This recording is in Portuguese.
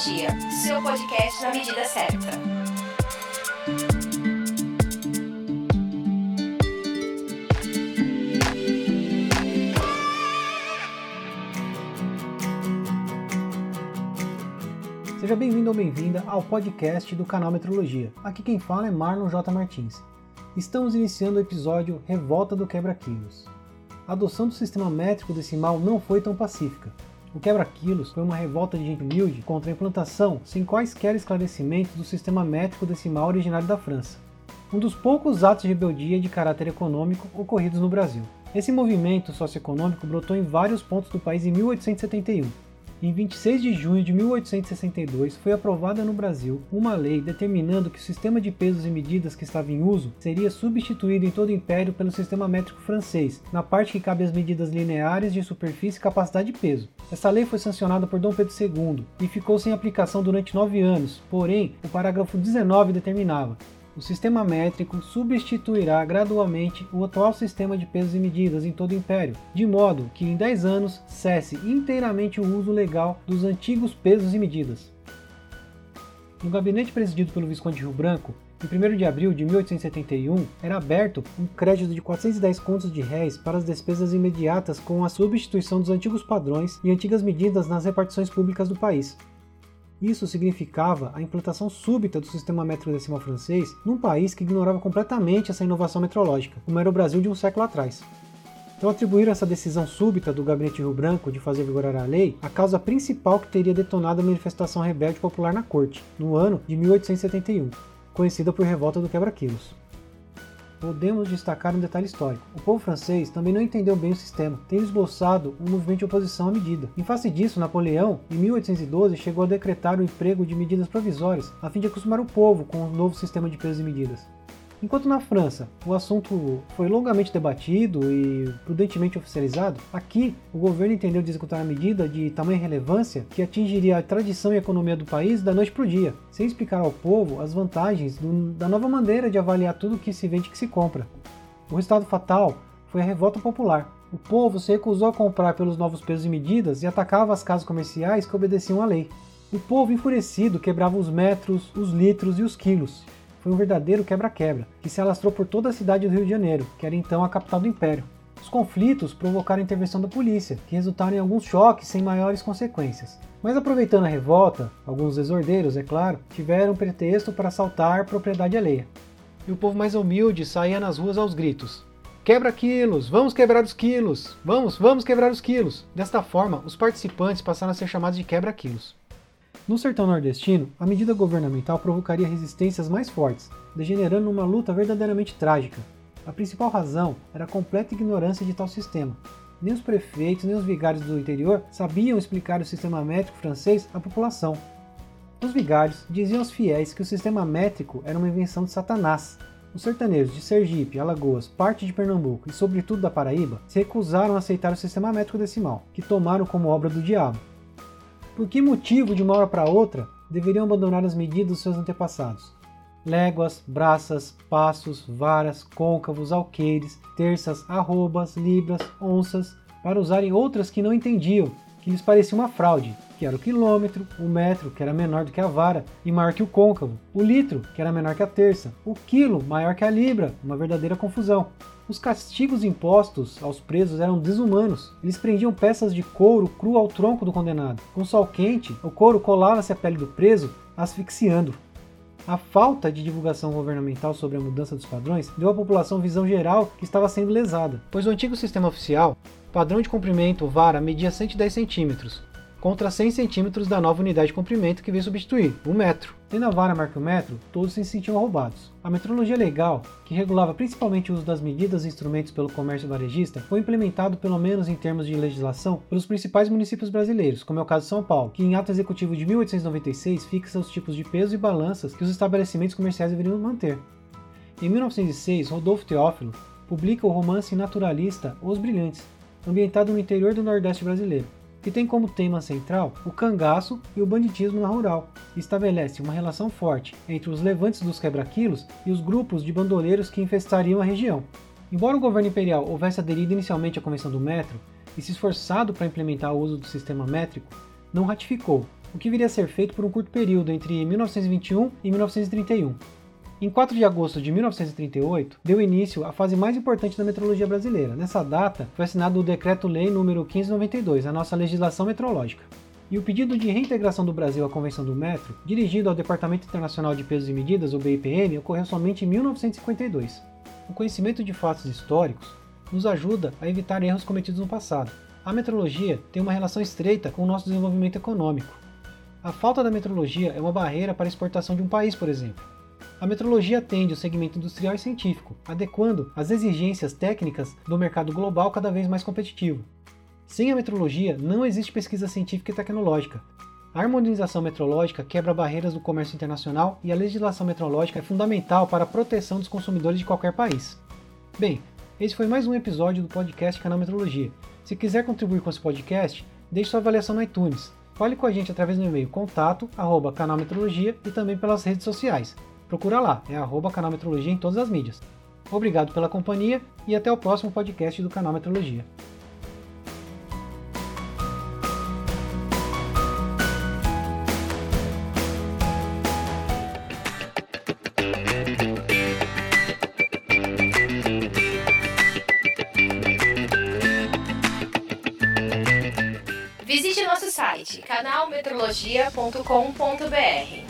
Metrologia, seu podcast na medida certa. Seja bem-vindo ou bem-vinda ao podcast do canal Metrologia. Aqui quem fala é Marlon J. Martins. Estamos iniciando o episódio Revolta do Quebra-Quilos. A adoção do sistema métrico decimal não foi tão pacífica. O quebra-quilos foi uma revolta de gente humilde contra a implantação, sem quaisquer esclarecimentos, do sistema métrico decimal originário da França. Um dos poucos atos de rebeldia de caráter econômico ocorridos no Brasil. Esse movimento socioeconômico brotou em vários pontos do país em 1871 em 26 de junho de 1862, foi aprovada no Brasil uma lei determinando que o sistema de pesos e medidas que estava em uso seria substituído em todo o Império pelo sistema métrico francês, na parte que cabe as medidas lineares de superfície e capacidade de peso. Essa lei foi sancionada por Dom Pedro II e ficou sem aplicação durante nove anos, porém, o parágrafo 19 determinava o sistema métrico substituirá gradualmente o atual sistema de pesos e medidas em todo o Império, de modo que em 10 anos cesse inteiramente o uso legal dos antigos pesos e medidas. No gabinete presidido pelo Visconde de Rio Branco, em 1 de abril de 1871, era aberto um crédito de 410 contos de réis para as despesas imediatas com a substituição dos antigos padrões e antigas medidas nas repartições públicas do país. Isso significava a implantação súbita do sistema métrico decimal francês num país que ignorava completamente essa inovação metrológica, como era o Brasil de um século atrás. Então atribuíram essa decisão súbita do Gabinete Rio Branco de fazer vigorar a lei à causa principal que teria detonado a manifestação rebelde popular na corte, no ano de 1871, conhecida por Revolta do Quebra-Quilos podemos destacar um detalhe histórico. O povo francês também não entendeu bem o sistema, tendo esboçado um movimento de oposição à medida. Em face disso, Napoleão, em 1812, chegou a decretar o emprego de medidas provisórias a fim de acostumar o povo com o novo sistema de pesos e medidas. Enquanto na França o assunto foi longamente debatido e prudentemente oficializado, aqui o governo entendeu de executar a medida de tamanha relevância que atingiria a tradição e a economia do país da noite para o dia, sem explicar ao povo as vantagens do, da nova maneira de avaliar tudo que se vende e que se compra. O resultado fatal foi a revolta popular. O povo se recusou a comprar pelos novos pesos e medidas e atacava as casas comerciais que obedeciam à lei. O povo enfurecido quebrava os metros, os litros e os quilos, foi um verdadeiro quebra-quebra, que se alastrou por toda a cidade do Rio de Janeiro, que era então a capital do Império. Os conflitos provocaram a intervenção da polícia, que resultaram em alguns choques sem maiores consequências. Mas aproveitando a revolta, alguns desordeiros, é claro, tiveram pretexto para assaltar propriedade alheia. E o povo mais humilde saía nas ruas aos gritos: Quebra quilos! Vamos quebrar os quilos! Vamos, vamos quebrar os quilos! Desta forma, os participantes passaram a ser chamados de quebra-quilos. No sertão nordestino, a medida governamental provocaria resistências mais fortes, degenerando numa luta verdadeiramente trágica. A principal razão era a completa ignorância de tal sistema. Nem os prefeitos nem os vigários do interior sabiam explicar o sistema métrico francês à população. Os vigários diziam aos fiéis que o sistema métrico era uma invenção de Satanás. Os sertanejos de Sergipe, Alagoas, parte de Pernambuco e sobretudo da Paraíba se recusaram a aceitar o sistema métrico decimal, que tomaram como obra do diabo. Por que motivo, de uma hora para outra, deveriam abandonar as medidas dos seus antepassados? Léguas, braças, passos, varas, côncavos, alqueires, terças, arrobas, libras, onças, para usarem outras que não entendiam, que lhes parecia uma fraude, que era o quilômetro, o metro, que era menor do que a vara e maior que o côncavo, o litro, que era menor que a terça, o quilo, maior que a libra, uma verdadeira confusão. Os castigos impostos aos presos eram desumanos. Eles prendiam peças de couro cru ao tronco do condenado. Com sol quente, o couro colava-se à pele do preso, asfixiando. A falta de divulgação governamental sobre a mudança dos padrões deu à população visão geral que estava sendo lesada, pois o antigo sistema oficial, padrão de comprimento vara media 110 centímetros, contra 100 centímetros da nova unidade de comprimento que veio substituir, o metro. Tendo a vara marca o metro, todos se sentiam roubados. A metrologia legal, que regulava principalmente o uso das medidas e instrumentos pelo comércio varejista, foi implementado pelo menos em termos de legislação pelos principais municípios brasileiros, como é o caso de São Paulo, que em ato executivo de 1896 fixa os tipos de peso e balanças que os estabelecimentos comerciais deveriam manter. Em 1906, Rodolfo Teófilo publica o romance naturalista Os Brilhantes, ambientado no interior do Nordeste brasileiro que tem como tema central o cangaço e o banditismo na rural, e estabelece uma relação forte entre os levantes dos quebra-quilos e os grupos de bandoleiros que infestariam a região. Embora o governo imperial houvesse aderido inicialmente à Convenção do Metro e se esforçado para implementar o uso do sistema métrico, não ratificou, o que viria a ser feito por um curto período entre 1921 e 1931. Em 4 de agosto de 1938, deu início à fase mais importante da metrologia brasileira. Nessa data, foi assinado o Decreto-Lei número 1592, a nossa legislação metrológica. E o pedido de reintegração do Brasil à Convenção do Metro, dirigido ao Departamento Internacional de Pesos e Medidas, o BIPM, ocorreu somente em 1952. O conhecimento de fatos históricos nos ajuda a evitar erros cometidos no passado. A metrologia tem uma relação estreita com o nosso desenvolvimento econômico. A falta da metrologia é uma barreira para a exportação de um país, por exemplo. A metrologia atende o segmento industrial e científico, adequando as exigências técnicas do mercado global cada vez mais competitivo. Sem a metrologia, não existe pesquisa científica e tecnológica. A harmonização metrológica quebra barreiras do comércio internacional e a legislação metrológica é fundamental para a proteção dos consumidores de qualquer país. Bem, esse foi mais um episódio do podcast Canal Metrologia. Se quiser contribuir com esse podcast, deixe sua avaliação no iTunes. Fale com a gente através do e-mail contato arroba canalmetrologia e também pelas redes sociais. Procura lá, é arroba Canal Metrologia em todas as mídias. Obrigado pela companhia e até o próximo podcast do Canal Metrologia. Visite nosso site canalmetrologia.com.br.